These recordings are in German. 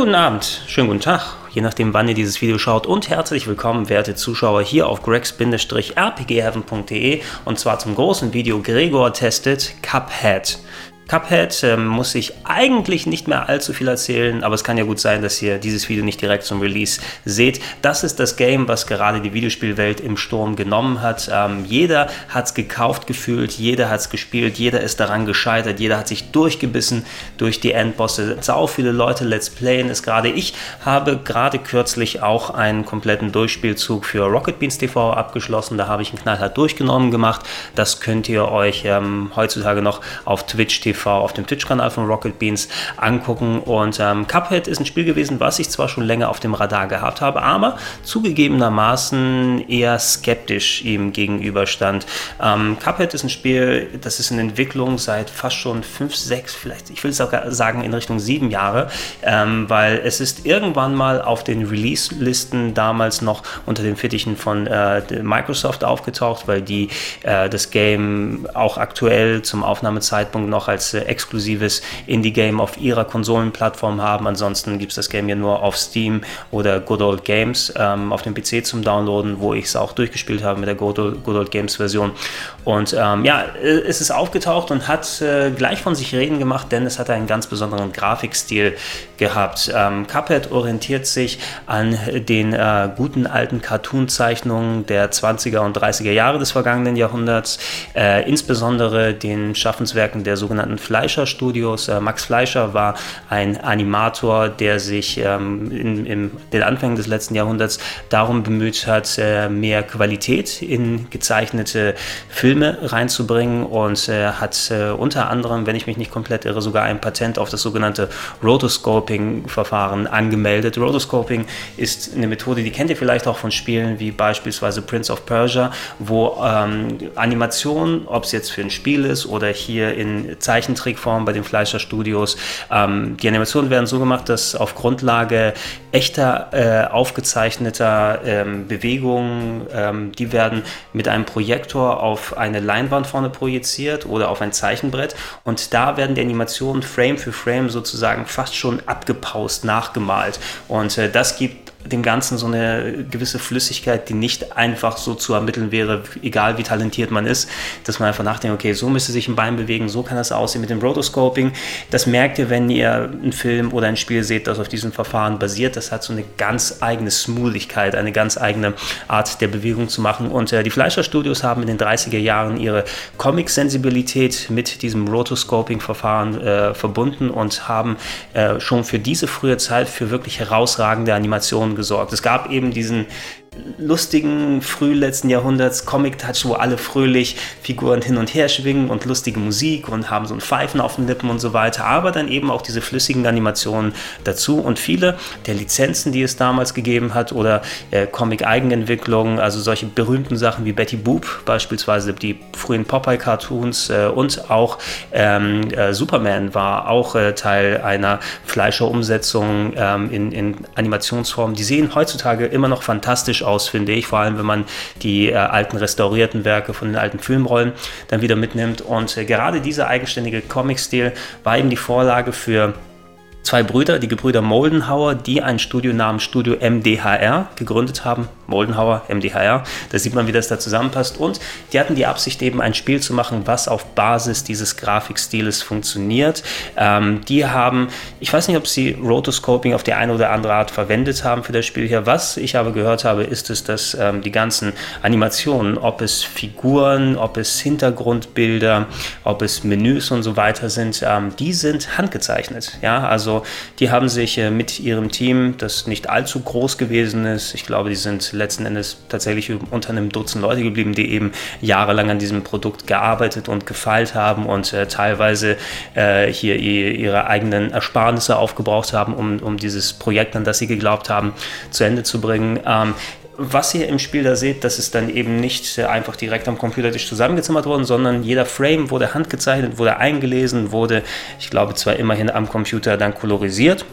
guten Abend, schönen guten Tag, je nachdem, wann ihr dieses Video schaut. Und herzlich willkommen, werte Zuschauer, hier auf gregs-rpgheaven.de und zwar zum großen Video Gregor testet Cuphead. Cuphead ähm, muss ich eigentlich nicht mehr allzu viel erzählen, aber es kann ja gut sein, dass ihr dieses Video nicht direkt zum Release seht. Das ist das Game, was gerade die Videospielwelt im Sturm genommen hat. Ähm, jeder hat es gekauft gefühlt, jeder hat es gespielt, jeder ist daran gescheitert, jeder hat sich durchgebissen durch die Endbosse. Sau viele Leute Let's Playen es gerade. Ich habe gerade kürzlich auch einen kompletten Durchspielzug für Rocket Beans TV abgeschlossen. Da habe ich einen knallhart durchgenommen gemacht. Das könnt ihr euch ähm, heutzutage noch auf Twitch TV auf dem Twitch-Kanal von Rocket Beans angucken. Und ähm, Cuphead ist ein Spiel gewesen, was ich zwar schon länger auf dem Radar gehabt habe, aber zugegebenermaßen eher skeptisch ihm gegenüberstand. Ähm, Cuphead ist ein Spiel, das ist in Entwicklung seit fast schon fünf, sechs, vielleicht, ich will es auch sagen, in Richtung sieben Jahre, ähm, weil es ist irgendwann mal auf den Release-Listen damals noch unter den Fittichen von äh, Microsoft aufgetaucht, weil die äh, das Game auch aktuell zum Aufnahmezeitpunkt noch als äh, exklusives Indie-Game auf ihrer Konsolenplattform haben. Ansonsten gibt es das Game ja nur auf Steam oder Good Old Games ähm, auf dem PC zum Downloaden, wo ich es auch durchgespielt habe mit der Good Old, Good Old Games Version. Und ähm, ja, äh, es ist aufgetaucht und hat äh, gleich von sich reden gemacht, denn es hat einen ganz besonderen Grafikstil gehabt. Ähm, Cuphead orientiert sich an den äh, guten alten Cartoon-Zeichnungen der 20er und 30er Jahre des vergangenen Jahrhunderts, äh, insbesondere den Schaffenswerken der sogenannten Fleischer Studios. Äh, Max Fleischer war ein Animator, der sich ähm, in, in, den Anfängen des letzten Jahrhunderts darum bemüht hat, äh, mehr Qualität in gezeichnete Filme reinzubringen und äh, hat äh, unter anderem, wenn ich mich nicht komplett irre, sogar ein Patent auf das sogenannte Rotoscoping-Verfahren angemeldet. Rotoscoping ist eine Methode, die kennt ihr vielleicht auch von Spielen wie beispielsweise Prince of Persia, wo ähm, Animation, ob es jetzt für ein Spiel ist oder hier in Zeichentrickform bei den Fleischer Studios. Ähm, die Animationen werden so gemacht, dass auf Grundlage echter äh, aufgezeichneter ähm, Bewegungen, ähm, die werden mit einem Projektor auf eine Leinwand vorne projiziert oder auf ein Zeichenbrett und da werden die Animationen Frame für Frame sozusagen fast schon abgepaust, nachgemalt und äh, das gibt dem Ganzen so eine gewisse Flüssigkeit, die nicht einfach so zu ermitteln wäre, egal wie talentiert man ist, dass man einfach nachdenkt, okay, so müsste sich ein Bein bewegen, so kann das aussehen mit dem Rotoscoping. Das merkt ihr, wenn ihr einen Film oder ein Spiel seht, das auf diesem Verfahren basiert. Das hat so eine ganz eigene Smoothigkeit, eine ganz eigene Art der Bewegung zu machen. Und äh, die Fleischer Studios haben in den 30er Jahren ihre Comic-Sensibilität mit diesem Rotoscoping-Verfahren äh, verbunden und haben äh, schon für diese frühe Zeit für wirklich herausragende Animationen Diskussion gesorgt. Es gab eben diesen lustigen frühletzten Jahrhunderts Comic-Touch, wo alle fröhlich Figuren hin und her schwingen und lustige Musik und haben so ein Pfeifen auf den Lippen und so weiter, aber dann eben auch diese flüssigen Animationen dazu und viele der Lizenzen, die es damals gegeben hat oder äh, Comic-Eigenentwicklungen, also solche berühmten Sachen wie Betty Boop, beispielsweise die frühen Popeye-Cartoons äh, und auch ähm, äh, Superman war auch äh, Teil einer Fleischer-Umsetzung ähm, in, in Animationsform. Die sehen heutzutage immer noch fantastisch aus aus, finde ich, vor allem wenn man die äh, alten restaurierten Werke von den alten Filmrollen dann wieder mitnimmt. Und äh, gerade dieser eigenständige Comic-Stil war eben die Vorlage für zwei Brüder, die Gebrüder Moldenhauer, die ein Studio namens Studio MDHR gegründet haben. Moldenhauer, MDHR, da sieht man, wie das da zusammenpasst. Und die hatten die Absicht, eben ein Spiel zu machen, was auf Basis dieses Grafikstiles funktioniert. Ähm, die haben, ich weiß nicht, ob sie Rotoscoping auf die eine oder andere Art verwendet haben für das Spiel hier. Was ich aber gehört habe, ist es, dass ähm, die ganzen Animationen, ob es Figuren, ob es Hintergrundbilder, ob es Menüs und so weiter sind, ähm, die sind handgezeichnet. Ja, also also die haben sich äh, mit ihrem Team, das nicht allzu groß gewesen ist, ich glaube, die sind letzten Endes tatsächlich unter einem Dutzend Leute geblieben, die eben jahrelang an diesem Produkt gearbeitet und gefeilt haben und äh, teilweise äh, hier ihre eigenen Ersparnisse aufgebraucht haben, um, um dieses Projekt, an das sie geglaubt haben, zu Ende zu bringen. Ähm, was ihr im Spiel da seht, das ist dann eben nicht einfach direkt am Computertisch zusammengezimmert worden, sondern jeder Frame wurde handgezeichnet, wurde eingelesen, wurde, ich glaube, zwar immerhin am Computer dann kolorisiert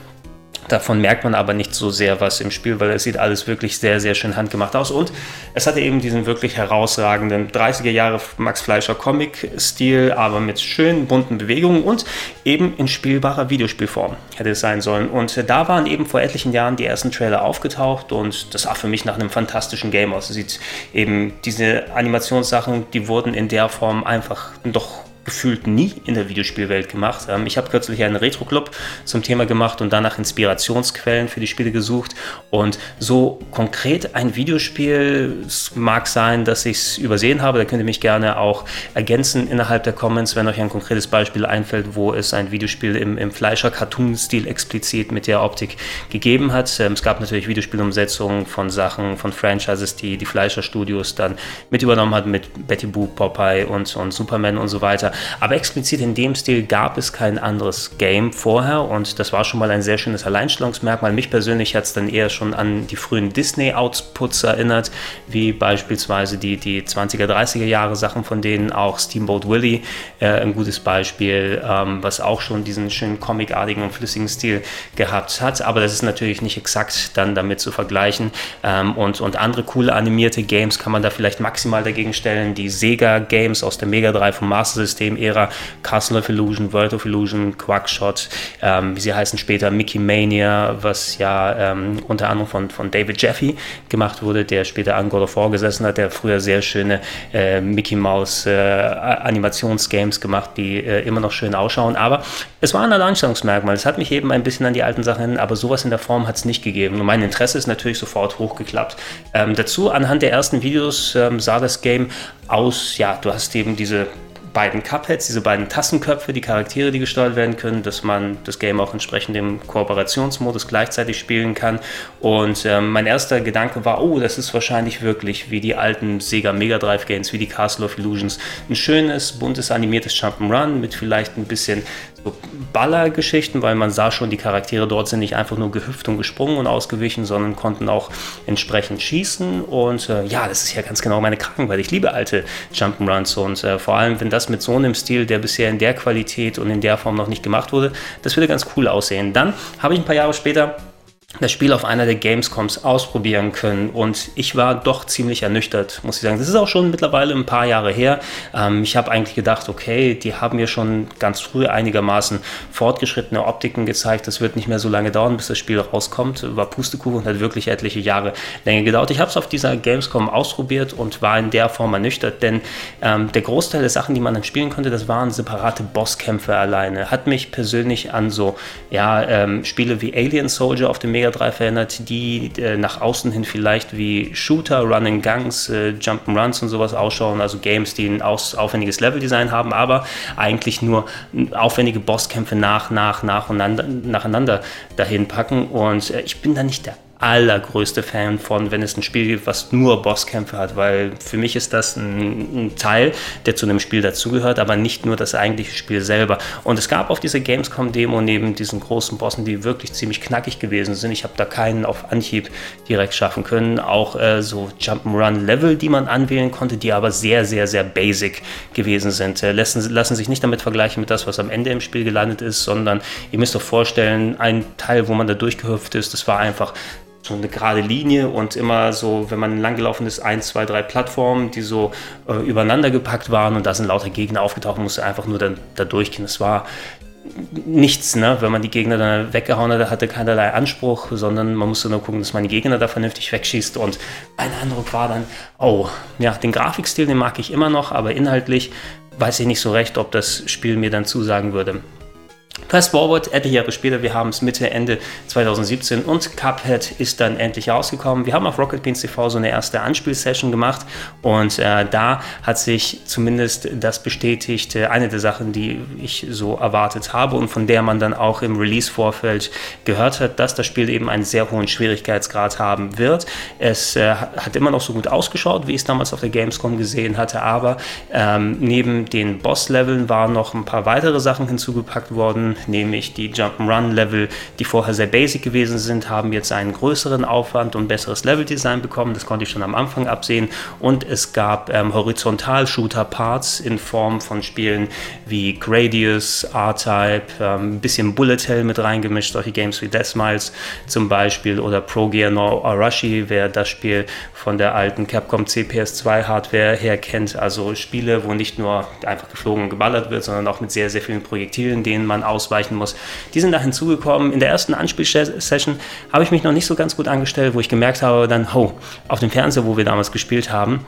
Davon merkt man aber nicht so sehr was im Spiel, weil es sieht alles wirklich sehr, sehr schön handgemacht aus. Und es hatte eben diesen wirklich herausragenden 30er Jahre Max Fleischer Comic-Stil, aber mit schönen bunten Bewegungen und eben in spielbarer Videospielform hätte es sein sollen. Und da waren eben vor etlichen Jahren die ersten Trailer aufgetaucht und das sah für mich nach einem fantastischen Game aus. Es sieht eben diese Animationssachen, die wurden in der Form einfach doch gefühlt nie in der Videospielwelt gemacht. Ähm, ich habe kürzlich einen Retro-Club zum Thema gemacht und danach Inspirationsquellen für die Spiele gesucht. Und so konkret ein Videospiel, mag sein, dass ich es übersehen habe, da könnt ihr mich gerne auch ergänzen innerhalb der Comments, wenn euch ein konkretes Beispiel einfällt, wo es ein Videospiel im, im Fleischer-Cartoon-Stil explizit mit der Optik gegeben hat. Ähm, es gab natürlich Videospielumsetzungen von Sachen, von Franchises, die die Fleischer-Studios dann mit übernommen hat, mit Betty Boop, Popeye und, und Superman und so weiter. Aber explizit in dem Stil gab es kein anderes Game vorher und das war schon mal ein sehr schönes Alleinstellungsmerkmal. Mich persönlich hat es dann eher schon an die frühen Disney-Outputs erinnert, wie beispielsweise die, die 20er, 30er Jahre Sachen, von denen auch Steamboat Willie äh, ein gutes Beispiel, ähm, was auch schon diesen schönen comicartigen und flüssigen Stil gehabt hat. Aber das ist natürlich nicht exakt dann damit zu vergleichen. Ähm, und, und andere coole animierte Games kann man da vielleicht maximal dagegen stellen. Die Sega Games aus dem Mega 3 vom Master System System-Ära, Castle of Illusion, World of Illusion, Quackshot, ähm, wie sie heißen später, Mickey Mania, was ja ähm, unter anderem von, von David Jeffy gemacht wurde, der später an God of War gesessen hat, der früher sehr schöne äh, Mickey Mouse äh, Animationsgames gemacht, die äh, immer noch schön ausschauen. Aber es war ein Alleinstellungsmerkmal. Es hat mich eben ein bisschen an die alten Sachen erinnert, aber sowas in der Form hat es nicht gegeben. Und mein Interesse ist natürlich sofort hochgeklappt. Ähm, dazu, anhand der ersten Videos ähm, sah das Game aus, ja, du hast eben diese beiden Cupheads, diese beiden Tassenköpfe, die Charaktere, die gesteuert werden können, dass man das Game auch entsprechend im Kooperationsmodus gleichzeitig spielen kann. Und ähm, mein erster Gedanke war, oh, das ist wahrscheinlich wirklich wie die alten Sega Mega Drive Games, wie die Castle of Illusions. Ein schönes, buntes, animiertes Jump'n'Run mit vielleicht ein bisschen so Ballergeschichten, weil man sah schon, die Charaktere dort sind nicht einfach nur gehüpft und gesprungen und ausgewichen, sondern konnten auch entsprechend schießen. Und äh, ja, das ist ja ganz genau meine Krankheit. Ich liebe alte Jump'n'Runs und äh, vor allem, wenn das mit so einem Stil, der bisher in der Qualität und in der Form noch nicht gemacht wurde, das würde ganz cool aussehen. Dann habe ich ein paar Jahre später das Spiel auf einer der Gamescoms ausprobieren können und ich war doch ziemlich ernüchtert, muss ich sagen. Das ist auch schon mittlerweile ein paar Jahre her. Ähm, ich habe eigentlich gedacht, okay, die haben mir schon ganz früh einigermaßen fortgeschrittene Optiken gezeigt. Das wird nicht mehr so lange dauern, bis das Spiel rauskommt. War Pustekuchen und hat wirklich etliche Jahre länger gedauert. Ich habe es auf dieser Gamescom ausprobiert und war in der Form ernüchtert, denn ähm, der Großteil der Sachen, die man dann spielen konnte, das waren separate Bosskämpfe alleine. Hat mich persönlich an so ja, ähm, Spiele wie Alien Soldier auf dem Mega Drive erinnert, die äh, nach außen hin vielleicht wie Shooter, Running Guns, äh, Jump'n'Runs und sowas ausschauen, also Games, die ein aus, aufwendiges Leveldesign haben, aber eigentlich nur aufwendige Bosskämpfe nach, nach, nach und nacheinander dahin packen. Und äh, ich bin da nicht der allergrößte Fan von, wenn es ein Spiel gibt, was nur Bosskämpfe hat, weil für mich ist das ein, ein, Teil, der zu einem Spiel dazugehört, aber nicht nur das eigentliche Spiel selber. Und es gab auf dieser Gamescom-Demo neben diesen großen Bossen, die wirklich ziemlich knackig gewesen sind, ich habe da keinen auf Anhieb direkt schaffen können, auch äh, so Jump'n'Run-Level, die man anwählen konnte, die aber sehr, sehr, sehr basic gewesen sind. Äh, lassen, lassen sich nicht damit vergleichen mit das, was am Ende im Spiel gelandet ist, sondern ihr müsst euch vorstellen, ein Teil, wo man da durchgehüpft ist, das war einfach so eine gerade Linie und immer so, wenn man langgelaufen ist, ein, zwei, drei Plattformen, die so äh, übereinander gepackt waren und da sind lauter Gegner aufgetaucht, musste einfach nur dann da durchgehen. Es war nichts, ne? wenn man die Gegner dann weggehauen hat, hatte keinerlei Anspruch, sondern man musste nur gucken, dass man die Gegner da vernünftig wegschießt und mein Eindruck war dann, oh, ja, den Grafikstil, den mag ich immer noch, aber inhaltlich weiß ich nicht so recht, ob das Spiel mir dann zusagen würde. Fast forward, etliche Jahre später, wir haben es Mitte, Ende 2017 und Cuphead ist dann endlich rausgekommen. Wir haben auf Rocket Beans TV so eine erste Anspielsession gemacht und äh, da hat sich zumindest das bestätigt, äh, eine der Sachen, die ich so erwartet habe und von der man dann auch im Release-Vorfeld gehört hat, dass das Spiel eben einen sehr hohen Schwierigkeitsgrad haben wird. Es äh, hat immer noch so gut ausgeschaut, wie ich es damals auf der Gamescom gesehen hatte, aber ähm, neben den Boss-Leveln waren noch ein paar weitere Sachen hinzugepackt worden Sachen, nämlich die Jump'n'Run-Level, die vorher sehr basic gewesen sind, haben jetzt einen größeren Aufwand und besseres Level-Design bekommen. Das konnte ich schon am Anfang absehen. Und es gab ähm, Horizontal-Shooter-Parts in Form von Spielen wie Gradius, R-Type, ähm, ein bisschen Bullet Hell mit reingemischt, solche Games wie Death Smiles zum Beispiel oder Pro Gear no Arashi, wer das Spiel von der alten Capcom CPS2 Hardware her kennt. Also Spiele, wo nicht nur einfach geflogen und geballert wird, sondern auch mit sehr, sehr vielen Projektilen, denen man ausweichen muss. Die sind da hinzugekommen. In der ersten Anspielsession habe ich mich noch nicht so ganz gut angestellt, wo ich gemerkt habe, dann, ho, auf dem Fernseher, wo wir damals gespielt haben,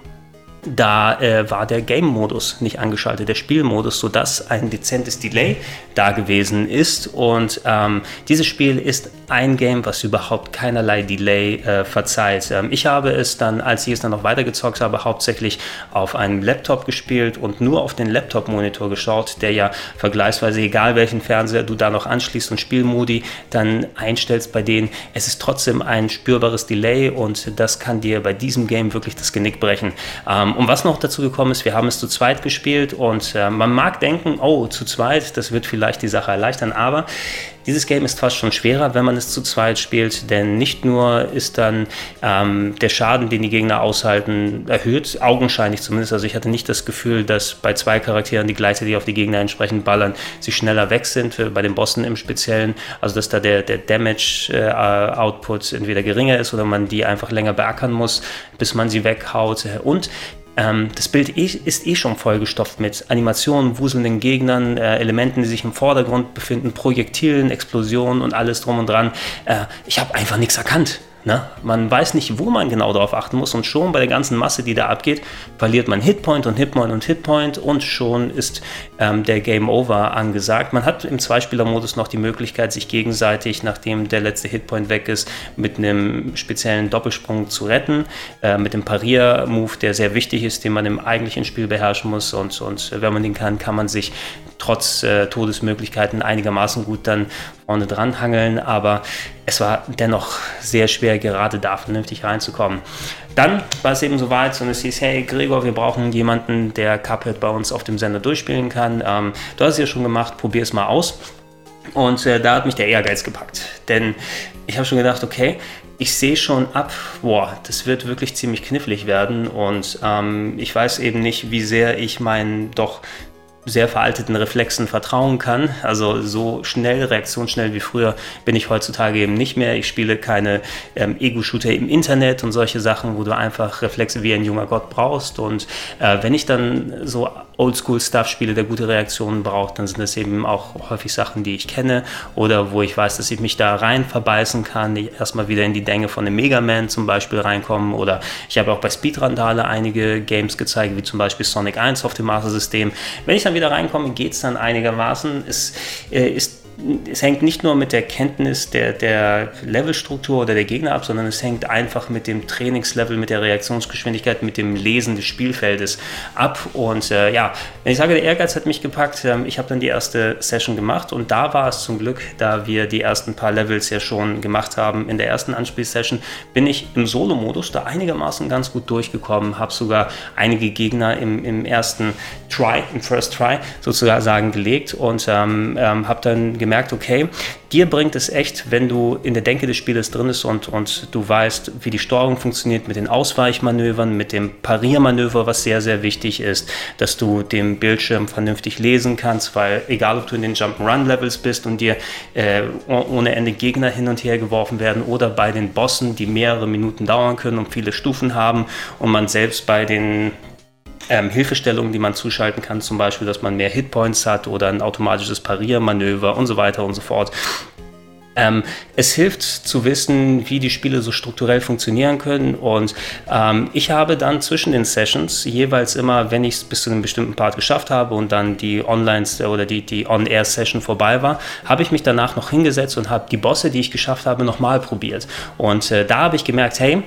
da äh, war der Game-Modus nicht angeschaltet, der Spielmodus, sodass ein dezentes Delay da gewesen ist. Und ähm, dieses Spiel ist ein Game, was überhaupt keinerlei Delay äh, verzeiht. Ähm, ich habe es dann, als ich es dann noch weitergezockt habe, hauptsächlich auf einem Laptop gespielt und nur auf den Laptop-Monitor geschaut, der ja vergleichsweise, egal welchen Fernseher du da noch anschließt und Spielmodi dann einstellst bei denen, es ist trotzdem ein spürbares Delay und das kann dir bei diesem Game wirklich das Genick brechen. Ähm, und was noch dazu gekommen ist, wir haben es zu zweit gespielt und äh, man mag denken, oh, zu zweit, das wird vielleicht die Sache erleichtern, aber dieses Game ist fast schon schwerer, wenn man es zu zweit spielt, denn nicht nur ist dann ähm, der Schaden, den die Gegner aushalten, erhöht, augenscheinlich zumindest. Also ich hatte nicht das Gefühl, dass bei zwei Charakteren, die gleichzeitig auf die Gegner entsprechend ballern, sie schneller weg sind, bei den Bossen im Speziellen. Also dass da der, der Damage-Output äh, entweder geringer ist oder man die einfach länger beackern muss, bis man sie weghaut. Und ähm, das Bild ist eh schon vollgestopft mit Animationen, wuselnden Gegnern, äh, Elementen, die sich im Vordergrund befinden, Projektilen, Explosionen und alles drum und dran. Äh, ich habe einfach nichts erkannt. Ne? Man weiß nicht, wo man genau darauf achten muss und schon bei der ganzen Masse, die da abgeht, verliert man Hitpoint und Hitpoint und Hitpoint und schon ist ähm, der Game Over angesagt. Man hat im Zweispieler-Modus noch die Möglichkeit, sich gegenseitig, nachdem der letzte Hitpoint weg ist, mit einem speziellen Doppelsprung zu retten, äh, mit dem Parier-Move, der sehr wichtig ist, den man im eigentlichen Spiel beherrschen muss und, und wenn man den kann, kann man sich trotz äh, Todesmöglichkeiten einigermaßen gut dann vorne dran hangeln, aber es war dennoch sehr schwer, gerade da vernünftig reinzukommen. Dann war es eben soweit und es hieß, hey Gregor, wir brauchen jemanden, der Cuphead bei uns auf dem Sender durchspielen kann. Ähm, du hast es ja schon gemacht, probier es mal aus. Und äh, da hat mich der Ehrgeiz gepackt. Denn ich habe schon gedacht, okay, ich sehe schon ab, boah, das wird wirklich ziemlich knifflig werden. Und ähm, ich weiß eben nicht, wie sehr ich meinen doch sehr veralteten Reflexen vertrauen kann. Also so schnell, reaktionsschnell wie früher bin ich heutzutage eben nicht mehr. Ich spiele keine ähm, Ego-Shooter im Internet und solche Sachen, wo du einfach Reflexe wie ein junger Gott brauchst. Und äh, wenn ich dann so Oldschool-Stuff spiele, der gute Reaktionen braucht, dann sind das eben auch häufig Sachen, die ich kenne oder wo ich weiß, dass ich mich da rein verbeißen kann, ich erstmal wieder in die Dänge von einem Mega Man zum Beispiel reinkommen oder ich habe auch bei Speedrandale einige Games gezeigt, wie zum Beispiel Sonic 1 auf dem Master System. Wenn ich dann wieder reinkomme, geht es dann einigermaßen. Es äh, ist es hängt nicht nur mit der Kenntnis der, der Levelstruktur oder der Gegner ab, sondern es hängt einfach mit dem Trainingslevel, mit der Reaktionsgeschwindigkeit, mit dem Lesen des Spielfeldes ab. Und äh, ja, wenn ich sage, der Ehrgeiz hat mich gepackt, äh, ich habe dann die erste Session gemacht und da war es zum Glück, da wir die ersten paar Levels ja schon gemacht haben in der ersten Anspielsession, bin ich im Solo-Modus da einigermaßen ganz gut durchgekommen, habe sogar einige Gegner im, im ersten Try, im First Try sozusagen gelegt und ähm, ähm, habe dann gemerkt, gemerkt, okay, dir bringt es echt, wenn du in der Denke des Spielers drin bist und, und du weißt, wie die Steuerung funktioniert mit den Ausweichmanövern, mit dem Pariermanöver, was sehr, sehr wichtig ist, dass du den Bildschirm vernünftig lesen kannst, weil egal, ob du in den Jump-Run-Levels bist und dir äh, ohne Ende Gegner hin und her geworfen werden oder bei den Bossen, die mehrere Minuten dauern können und viele Stufen haben und man selbst bei den ähm, Hilfestellungen, die man zuschalten kann, zum Beispiel, dass man mehr Hitpoints hat oder ein automatisches Pariermanöver und so weiter und so fort. Ähm, es hilft zu wissen, wie die Spiele so strukturell funktionieren können. Und ähm, ich habe dann zwischen den Sessions jeweils immer, wenn ich es bis zu einem bestimmten Part geschafft habe und dann die Online- oder die, die On-Air-Session vorbei war, habe ich mich danach noch hingesetzt und habe die Bosse, die ich geschafft habe, nochmal probiert. Und äh, da habe ich gemerkt, hey,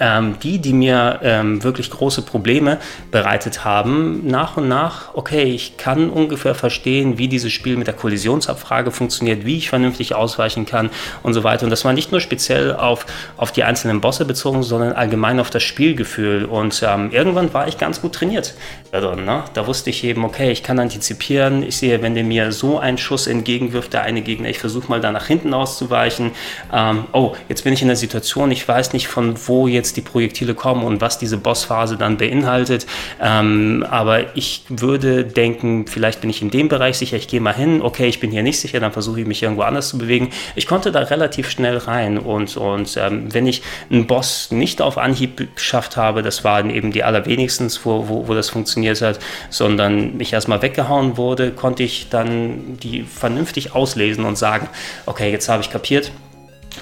ähm, die, die mir ähm, wirklich große Probleme bereitet haben, nach und nach, okay, ich kann ungefähr verstehen, wie dieses Spiel mit der Kollisionsabfrage funktioniert, wie ich vernünftig ausweichen kann und so weiter. Und das war nicht nur speziell auf, auf die einzelnen Bosse bezogen, sondern allgemein auf das Spielgefühl. Und ähm, irgendwann war ich ganz gut trainiert darin. Ne? Da wusste ich eben, okay, ich kann antizipieren. Ich sehe, wenn der mir so einen Schuss entgegenwirft, der eine Gegner, ich versuche mal da nach hinten auszuweichen. Ähm, oh, jetzt bin ich in der Situation, ich weiß nicht, von wo jetzt jetzt die Projektile kommen und was diese Bossphase dann beinhaltet. Ähm, aber ich würde denken, vielleicht bin ich in dem Bereich sicher, ich gehe mal hin, okay, ich bin hier nicht sicher, dann versuche ich mich irgendwo anders zu bewegen. Ich konnte da relativ schnell rein und, und ähm, wenn ich einen Boss nicht auf Anhieb geschafft habe, das waren eben die allerwenigsten, wo, wo, wo das funktioniert hat, sondern mich erstmal weggehauen wurde, konnte ich dann die vernünftig auslesen und sagen, okay, jetzt habe ich kapiert,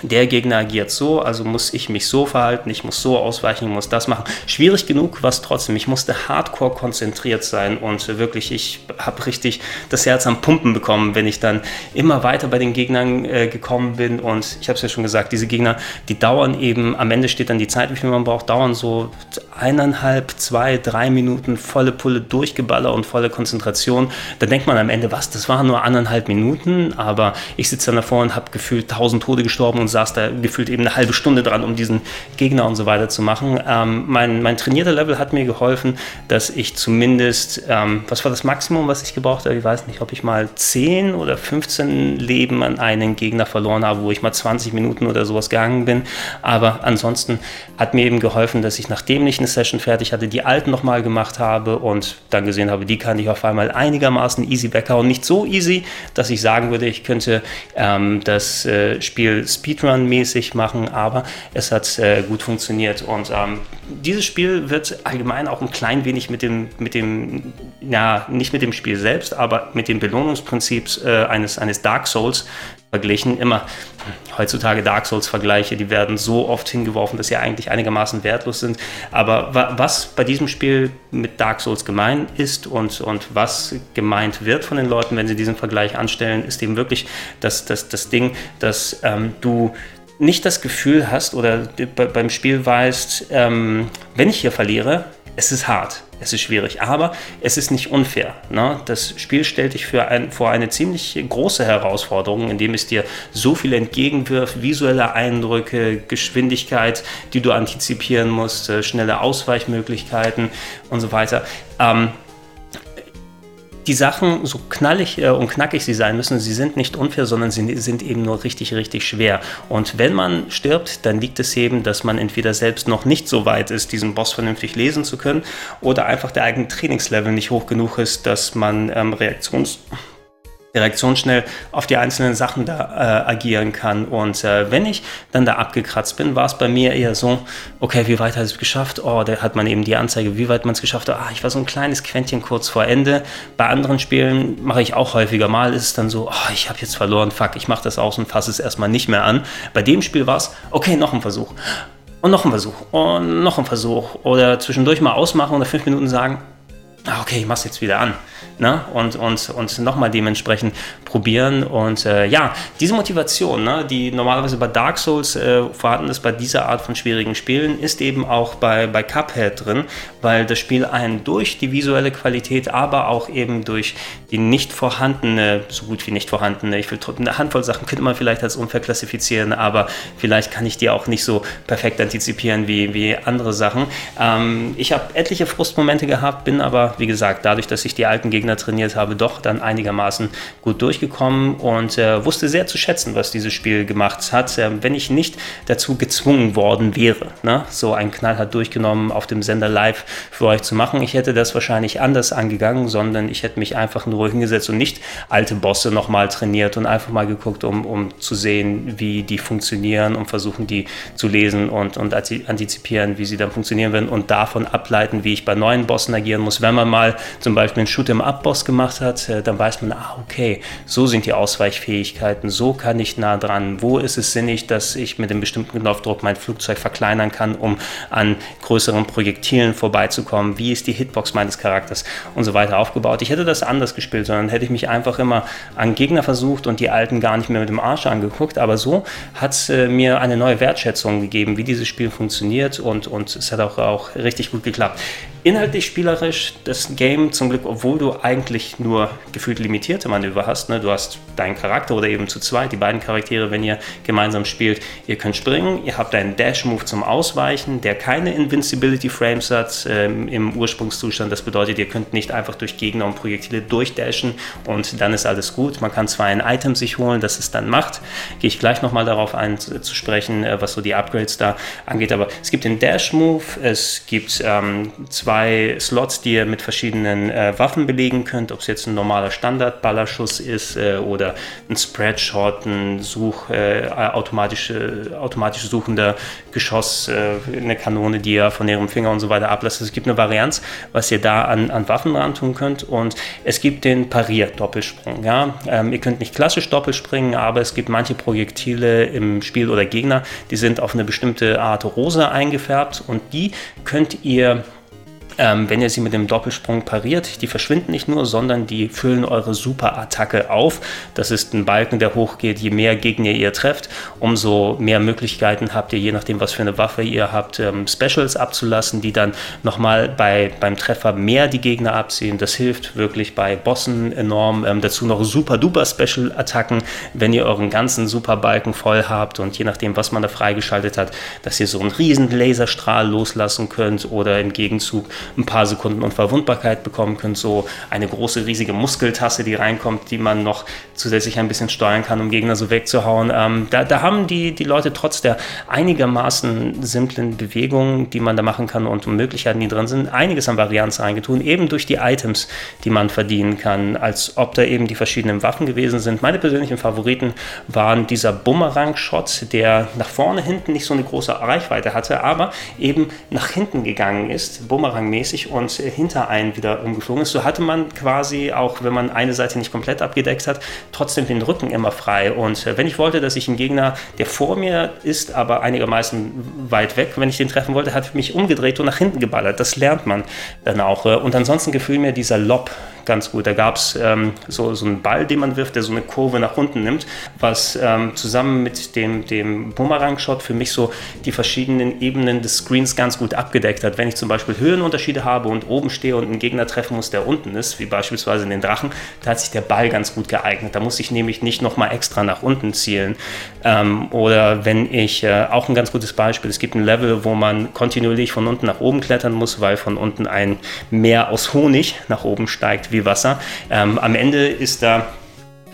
der Gegner agiert so, also muss ich mich so verhalten, ich muss so ausweichen, ich muss das machen. Schwierig genug war es trotzdem. Ich musste hardcore konzentriert sein und wirklich, ich habe richtig das Herz am Pumpen bekommen, wenn ich dann immer weiter bei den Gegnern äh, gekommen bin. Und ich habe es ja schon gesagt, diese Gegner, die dauern eben, am Ende steht dann die Zeit, wie viel man braucht, dauern so eineinhalb, zwei, drei Minuten volle Pulle durchgeballer und volle Konzentration. Da denkt man am Ende, was, das waren nur anderthalb Minuten, aber ich sitze dann davor und habe gefühlt tausend Tode gestorben und saß da gefühlt eben eine halbe Stunde dran, um diesen Gegner und so weiter zu machen. Ähm, mein, mein trainierter Level hat mir geholfen, dass ich zumindest, ähm, was war das Maximum, was ich gebraucht habe? Ich weiß nicht, ob ich mal 10 oder 15 Leben an einen Gegner verloren habe, wo ich mal 20 Minuten oder sowas gegangen bin. Aber ansonsten hat mir eben geholfen, dass ich, nachdem ich eine Session fertig hatte, die alten nochmal gemacht habe und dann gesehen habe, die kann ich auf einmal einigermaßen easy weghauen. Nicht so easy, dass ich sagen würde, ich könnte ähm, das äh, Spiel Speed Speedrun-mäßig machen, aber es hat äh, gut funktioniert. Und ähm, dieses Spiel wird allgemein auch ein klein wenig mit dem, mit dem, ja, nicht mit dem Spiel selbst, aber mit dem Belohnungsprinzip äh, eines, eines Dark Souls verglichen. Immer heutzutage Dark Souls-Vergleiche, die werden so oft hingeworfen, dass sie eigentlich einigermaßen wertlos sind. Aber wa was bei diesem Spiel mit Dark Souls gemeint ist und, und was gemeint wird von den Leuten, wenn sie diesen Vergleich anstellen, ist eben wirklich das, das, das Ding, dass ähm, du nicht das Gefühl hast oder beim Spiel weißt, ähm, wenn ich hier verliere, es ist hart, es ist schwierig, aber es ist nicht unfair. Ne? Das Spiel stellt dich für ein, vor eine ziemlich große Herausforderung, indem es dir so viel entgegenwirft, visuelle Eindrücke, Geschwindigkeit, die du antizipieren musst, äh, schnelle Ausweichmöglichkeiten und so weiter. Ähm, die Sachen, so knallig äh, und knackig sie sein müssen, sie sind nicht unfair, sondern sie sind eben nur richtig, richtig schwer. Und wenn man stirbt, dann liegt es eben, dass man entweder selbst noch nicht so weit ist, diesen Boss vernünftig lesen zu können, oder einfach der eigene Trainingslevel nicht hoch genug ist, dass man ähm, Reaktions reaktionsschnell auf die einzelnen Sachen da äh, agieren kann. Und äh, wenn ich dann da abgekratzt bin, war es bei mir eher so, okay, wie weit hat es geschafft? Oh, da hat man eben die Anzeige, wie weit man es geschafft hat. Ah, ich war so ein kleines Quäntchen kurz vor Ende. Bei anderen Spielen mache ich auch häufiger mal, ist es dann so, oh, ich habe jetzt verloren, fuck, ich mache das aus und fasse es erstmal nicht mehr an. Bei dem Spiel war es, okay, noch ein Versuch. Und noch ein Versuch. Und noch ein Versuch. Oder zwischendurch mal ausmachen und nach fünf Minuten sagen, ah, okay, ich mache es jetzt wieder an ne? und, und, und nochmal dementsprechend probieren. Und äh, ja, diese Motivation, ne, die normalerweise bei Dark Souls äh, vorhanden ist, bei dieser Art von schwierigen Spielen, ist eben auch bei, bei Cuphead drin, weil das Spiel einen durch die visuelle Qualität, aber auch eben durch die nicht vorhandene, so gut wie nicht vorhandene, ich will eine Handvoll Sachen könnte man vielleicht als unfair klassifizieren, aber vielleicht kann ich die auch nicht so perfekt antizipieren wie, wie andere Sachen. Ähm, ich habe etliche Frustmomente gehabt, bin aber, wie gesagt, dadurch, dass ich die alten Gegner trainiert habe, doch dann einigermaßen gut durchgekommen und äh, wusste sehr zu schätzen, was dieses Spiel gemacht hat, äh, wenn ich nicht dazu gezwungen worden wäre, ne? so einen knallhart durchgenommen auf dem Sender live für euch zu machen. Ich hätte das wahrscheinlich anders angegangen, sondern ich hätte mich einfach nur hingesetzt und nicht alte Bosse nochmal trainiert und einfach mal geguckt, um, um zu sehen, wie die funktionieren und versuchen, die zu lesen und, und antizipieren, wie sie dann funktionieren werden und davon ableiten, wie ich bei neuen Bossen agieren muss. Wenn man mal zum Beispiel einen Shoot'em Up Abboss gemacht hat, äh, dann weiß man, ah, okay, so sind die Ausweichfähigkeiten, so kann ich nah dran, wo ist es sinnig, dass ich mit einem bestimmten Knopfdruck mein Flugzeug verkleinern kann, um an größeren Projektilen vorbeizukommen, wie ist die Hitbox meines Charakters und so weiter aufgebaut. Ich hätte das anders gespielt, sondern hätte ich mich einfach immer an Gegner versucht und die alten gar nicht mehr mit dem Arsch angeguckt. Aber so hat es äh, mir eine neue Wertschätzung gegeben, wie dieses Spiel funktioniert und, und es hat auch, auch richtig gut geklappt. Inhaltlich spielerisch, das Game zum Glück, obwohl du eigentlich nur gefühlt limitierte Manöver hast, ne? Du hast deinen Charakter oder eben zu zweit, die beiden Charaktere, wenn ihr gemeinsam spielt, ihr könnt springen, ihr habt einen Dash-Move zum Ausweichen, der keine Invincibility Frames hat ähm, im Ursprungszustand. Das bedeutet, ihr könnt nicht einfach durch Gegner und Projektile durchdashen und dann ist alles gut. Man kann zwar ein Item sich holen, das es dann macht. Gehe ich gleich nochmal darauf ein zu sprechen, äh, was so die Upgrades da angeht. Aber es gibt den Dash-Move, es gibt ähm, zwei Slots, die ihr mit verschiedenen äh, Waffen belegen könnt, ob es jetzt ein normaler Standard-Ballerschuss ist äh, oder ein Spreadshot, ein Such, äh, automatische, automatisch suchender Geschoss, äh, eine Kanone, die ihr von ihrem Finger und so weiter ablasst. Es gibt eine Varianz, was ihr da an, an Waffen ran tun könnt und es gibt den Parier-Doppelsprung. Ja? Ähm, ihr könnt nicht klassisch doppelspringen, aber es gibt manche Projektile im Spiel oder Gegner, die sind auf eine bestimmte Art rosa eingefärbt und die könnt ihr ähm, wenn ihr sie mit dem Doppelsprung pariert. Die verschwinden nicht nur, sondern die füllen eure Superattacke auf. Das ist ein Balken, der hochgeht. Je mehr Gegner ihr trefft, umso mehr Möglichkeiten habt ihr, je nachdem, was für eine Waffe ihr habt, ähm, Specials abzulassen, die dann nochmal bei, beim Treffer mehr die Gegner abziehen. Das hilft wirklich bei Bossen enorm. Ähm, dazu noch super duper Special-Attacken, wenn ihr euren ganzen Superbalken voll habt und je nachdem, was man da freigeschaltet hat, dass ihr so einen riesen Laserstrahl loslassen könnt oder im Gegenzug ein paar Sekunden Unverwundbarkeit bekommen könnt, so eine große, riesige Muskeltasse, die reinkommt, die man noch zusätzlich ein bisschen steuern kann, um Gegner so wegzuhauen. Ähm, da, da, haben die, die Leute trotz der einigermaßen simplen Bewegungen, die man da machen kann und Möglichkeiten, die drin sind, einiges an Varianz reingetun, eben durch die Items, die man verdienen kann, als ob da eben die verschiedenen Waffen gewesen sind. Meine persönlichen Favoriten waren dieser Bumerang-Shot, der nach vorne hinten nicht so eine große Reichweite hatte, aber eben nach hinten gegangen ist, Bumerang-mäßig mäßig und hinter einen wieder umgeflogen ist. So hatte man quasi, auch wenn man eine Seite nicht komplett abgedeckt hat, trotzdem den Rücken immer frei. Und äh, wenn ich wollte, dass ich einen Gegner, der vor mir ist, aber einigermaßen weit weg, wenn ich den treffen wollte, hat mich umgedreht und nach hinten geballert. Das lernt man dann auch. Äh. Und ansonsten gefühl mir dieser Lob ganz gut. Da gab es ähm, so, so einen Ball, den man wirft, der so eine Kurve nach unten nimmt, was ähm, zusammen mit dem, dem Bumerang-Shot für mich so die verschiedenen Ebenen des Screens ganz gut abgedeckt hat. Wenn ich zum Beispiel Höhenunterschiede habe und oben stehe und einen Gegner treffen muss, der unten ist, wie beispielsweise in den Drachen, da hat sich der Ball ganz gut geeignet. Da muss ich nämlich nicht nochmal extra nach unten zielen. Ähm, oder wenn ich, äh, auch ein ganz gutes Beispiel, es gibt ein Level, wo man kontinuierlich von unten nach oben klettern muss, weil von unten ein Meer aus Honig nach oben steigt, wie Wasser. Ähm, am Ende ist da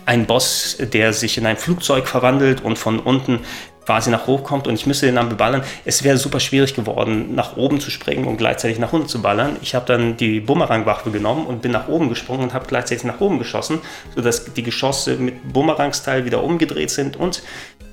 ein Boss, der sich in ein Flugzeug verwandelt und von unten quasi nach hoch kommt und ich müsste den dann beballern. Es wäre super schwierig geworden, nach oben zu springen und gleichzeitig nach unten zu ballern. Ich habe dann die Bumerangwaffe genommen und bin nach oben gesprungen und habe gleichzeitig nach oben geschossen, sodass die Geschosse mit Bumerangsteil wieder umgedreht sind und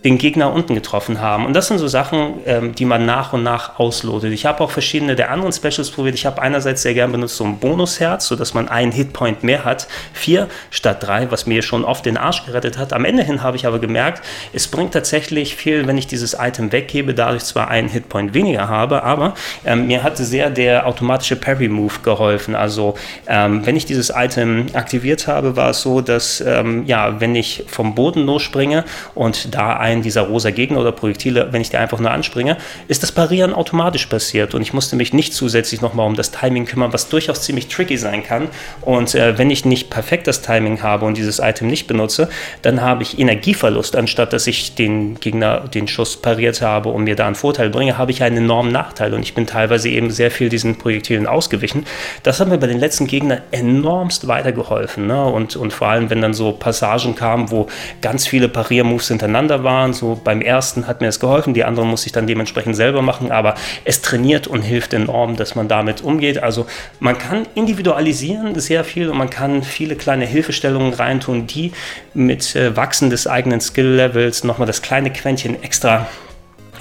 den Gegner unten getroffen haben. Und das sind so Sachen, ähm, die man nach und nach auslotet. Ich habe auch verschiedene der anderen Specials probiert. Ich habe einerseits sehr gern benutzt so ein Bonusherz, sodass man einen Hitpoint mehr hat. Vier statt drei, was mir schon oft den Arsch gerettet hat. Am Ende hin habe ich aber gemerkt, es bringt tatsächlich viel, wenn ich dieses Item weggebe, dadurch zwar einen Hitpoint weniger habe, aber ähm, mir hatte sehr der automatische Parry-Move geholfen. Also ähm, wenn ich dieses Item aktiviert habe, war es so, dass ähm, ja, wenn ich vom Boden losspringe und da ein dieser rosa Gegner oder Projektile, wenn ich die einfach nur anspringe, ist das Parieren automatisch passiert und ich musste mich nicht zusätzlich nochmal um das Timing kümmern, was durchaus ziemlich tricky sein kann. Und äh, wenn ich nicht perfekt das Timing habe und dieses Item nicht benutze, dann habe ich Energieverlust, anstatt dass ich den Gegner den Schuss pariert habe und mir da einen Vorteil bringe, habe ich einen enormen Nachteil und ich bin teilweise eben sehr viel diesen Projektilen ausgewichen. Das hat mir bei den letzten Gegnern enormst weitergeholfen. Ne? Und, und vor allem, wenn dann so Passagen kamen, wo ganz viele Pariermoves hintereinander waren, waren. So beim ersten hat mir es geholfen, die anderen muss ich dann dementsprechend selber machen, aber es trainiert und hilft enorm, dass man damit umgeht. Also man kann individualisieren sehr viel und man kann viele kleine Hilfestellungen reintun, die mit äh, Wachsen des eigenen Skill-Levels nochmal das kleine Quäntchen extra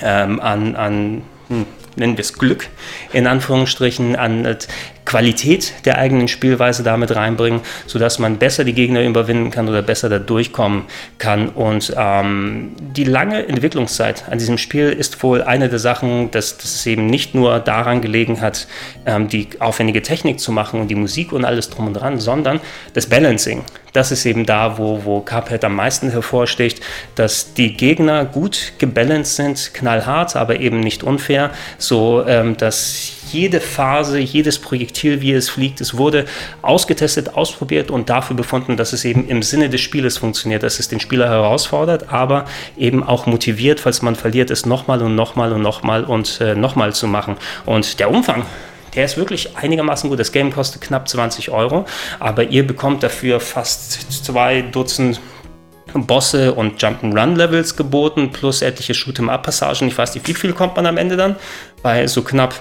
ähm, an, an hm, nennen wir es Glück, in Anführungsstrichen, an Qualität der eigenen Spielweise damit reinbringen, sodass man besser die Gegner überwinden kann oder besser da durchkommen kann. Und ähm, die lange Entwicklungszeit an diesem Spiel ist wohl eine der Sachen, dass, dass es eben nicht nur daran gelegen hat, ähm, die aufwendige Technik zu machen und die Musik und alles drum und dran, sondern das Balancing. Das ist eben da, wo, wo Cuphead am meisten hervorsticht, dass die Gegner gut gebalanced sind, knallhart, aber eben nicht unfair, so ähm, dass jede Phase, jedes Projektil, wie es fliegt, es wurde ausgetestet, ausprobiert und dafür befunden, dass es eben im Sinne des Spieles funktioniert, dass es den Spieler herausfordert, aber eben auch motiviert, falls man verliert, es nochmal und nochmal und nochmal und äh, nochmal zu machen. Und der Umfang der ist wirklich einigermaßen gut. Das Game kostet knapp 20 Euro, aber ihr bekommt dafür fast zwei Dutzend Bosse und Jump'n'Run-Levels geboten, plus etliche Shoot'em-Up-Passagen. Ich weiß nicht, wie viel kommt man am Ende dann? Bei so knapp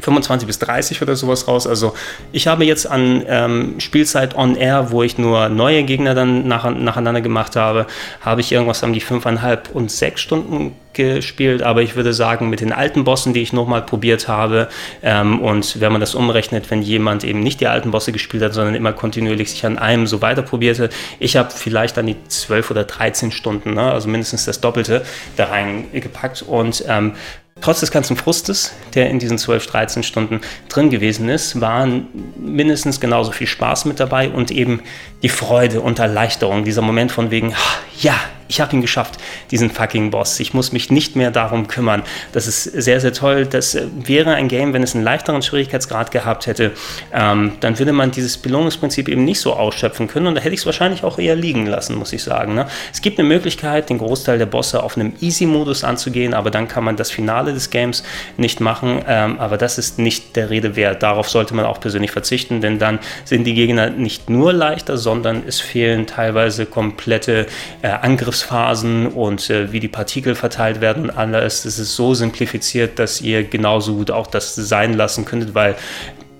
25 bis 30 oder sowas raus. Also ich habe jetzt an ähm, Spielzeit on Air, wo ich nur neue Gegner dann nach, nacheinander gemacht habe, habe ich irgendwas an die 5,5 und 6 Stunden gespielt. Aber ich würde sagen, mit den alten Bossen, die ich nochmal probiert habe ähm, und wenn man das umrechnet, wenn jemand eben nicht die alten Bosse gespielt hat, sondern immer kontinuierlich sich an einem so weiter probierte, ich habe vielleicht an die 12 oder 13 Stunden, ne, also mindestens das Doppelte da reingepackt und ähm, Trotz des ganzen Frustes, der in diesen 12, 13 Stunden drin gewesen ist, waren mindestens genauso viel Spaß mit dabei und eben die Freude und Erleichterung, dieser Moment von wegen, ja, ich habe ihn geschafft, diesen fucking Boss. Ich muss mich nicht mehr darum kümmern. Das ist sehr, sehr toll. Das äh, wäre ein Game, wenn es einen leichteren Schwierigkeitsgrad gehabt hätte, ähm, dann würde man dieses Belohnungsprinzip eben nicht so ausschöpfen können und da hätte ich es wahrscheinlich auch eher liegen lassen, muss ich sagen. Ne? Es gibt eine Möglichkeit, den Großteil der Bosse auf einem Easy-Modus anzugehen, aber dann kann man das Finale des Games nicht machen. Ähm, aber das ist nicht der Rede wert. Darauf sollte man auch persönlich verzichten, denn dann sind die Gegner nicht nur leichter, sondern es fehlen teilweise komplette äh, Angriffs Angriffsphasen und äh, wie die Partikel verteilt werden und alles. Es ist so simplifiziert, dass ihr genauso gut auch das sein lassen könntet, weil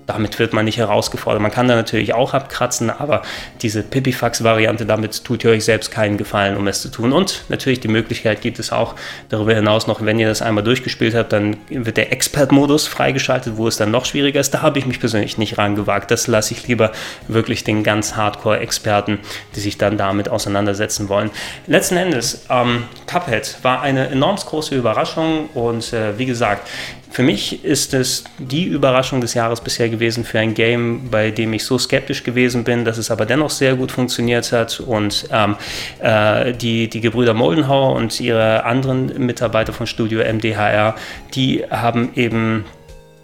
damit wird man nicht herausgefordert. Man kann da natürlich auch abkratzen, aber diese Pipifax-Variante, damit tut ihr euch selbst keinen Gefallen, um es zu tun. Und natürlich die Möglichkeit gibt es auch darüber hinaus noch, wenn ihr das einmal durchgespielt habt, dann wird der Expert-Modus freigeschaltet, wo es dann noch schwieriger ist. Da habe ich mich persönlich nicht rangewagt. Das lasse ich lieber wirklich den ganz Hardcore-Experten, die sich dann damit auseinandersetzen wollen. Letzten Endes, ähm, Cuphead war eine enorm große Überraschung und äh, wie gesagt, für mich ist es die Überraschung des Jahres bisher gewesen für ein Game, bei dem ich so skeptisch gewesen bin, dass es aber dennoch sehr gut funktioniert hat. Und ähm, äh, die, die Gebrüder Moldenhauer und ihre anderen Mitarbeiter von Studio MDHR, die haben eben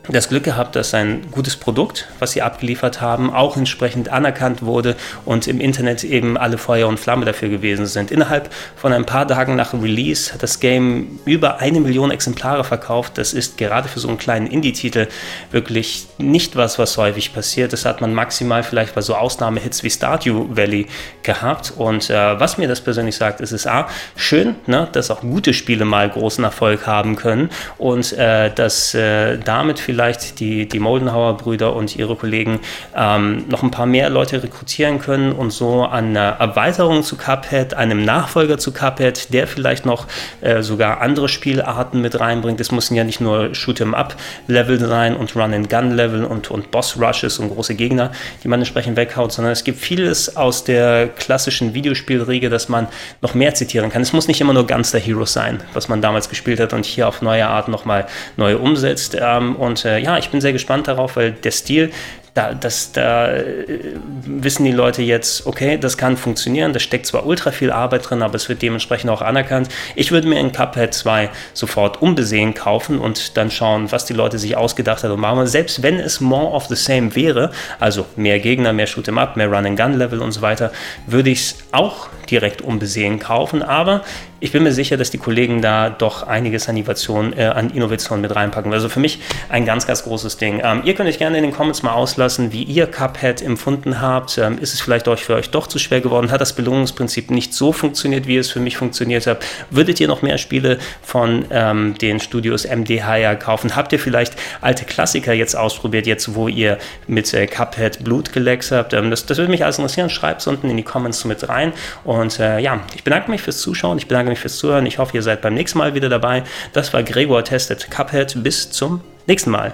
das Glück gehabt, dass ein gutes Produkt, was sie abgeliefert haben, auch entsprechend anerkannt wurde und im Internet eben alle Feuer und Flamme dafür gewesen sind. Innerhalb von ein paar Tagen nach Release hat das Game über eine Million Exemplare verkauft. Das ist gerade für so einen kleinen Indie-Titel wirklich nicht was, was häufig passiert. Das hat man maximal vielleicht bei so Ausnahmehits wie Stardew Valley gehabt. Und äh, was mir das persönlich sagt, ist es A, schön, ne, dass auch gute Spiele mal großen Erfolg haben können und äh, dass äh, damit vielleicht vielleicht die, die Moldenhauer Brüder und ihre Kollegen ähm, noch ein paar mehr Leute rekrutieren können und so an einer Erweiterung zu Cuphead, einem Nachfolger zu Cuphead, der vielleicht noch äh, sogar andere Spielarten mit reinbringt. Es müssen ja nicht nur Shoot'em-up-Level sein und Run-and-Gun-Level und, und Boss-Rushes und große Gegner, die man entsprechend weghaut, sondern es gibt vieles aus der klassischen Videospielregel, dass man noch mehr zitieren kann. Es muss nicht immer nur Gunster Heroes sein, was man damals gespielt hat und hier auf neue Art nochmal neu umsetzt. Ähm, und äh, ja, ich bin sehr gespannt darauf, weil der Stil da, das, da äh, wissen die Leute jetzt, okay, das kann funktionieren, da steckt zwar ultra viel Arbeit drin, aber es wird dementsprechend auch anerkannt. Ich würde mir in Cuphead 2 sofort unbesehen kaufen und dann schauen, was die Leute sich ausgedacht haben und machen. Selbst wenn es more of the same wäre, also mehr Gegner, mehr Shoot'em Up, mehr Run-and-Gun-Level und so weiter, würde ich es auch direkt unbesehen kaufen, aber ich bin mir sicher, dass die Kollegen da doch einiges an Innovation, äh, an Innovation mit reinpacken. Also für mich ein ganz, ganz großes Ding. Ähm, ihr könnt euch gerne in den Comments mal auslassen, wie ihr Cuphead empfunden habt. Ähm, ist es vielleicht euch für euch doch zu schwer geworden? Hat das Belohnungsprinzip nicht so funktioniert, wie es für mich funktioniert hat? Würdet ihr noch mehr Spiele von ähm, den Studios MDH kaufen? Habt ihr vielleicht alte Klassiker jetzt ausprobiert, jetzt wo ihr mit äh, Cuphead Blut geleckt habt? Ähm, das, das würde mich alles interessieren. Schreibt es unten in die Comments mit rein. Und äh, ja, ich bedanke mich fürs Zuschauen. Ich bedanke bedanke mich fürs Zuhören. Ich hoffe, ihr seid beim nächsten Mal wieder dabei. Das war Gregor Testet Cuphead. Bis zum nächsten Mal.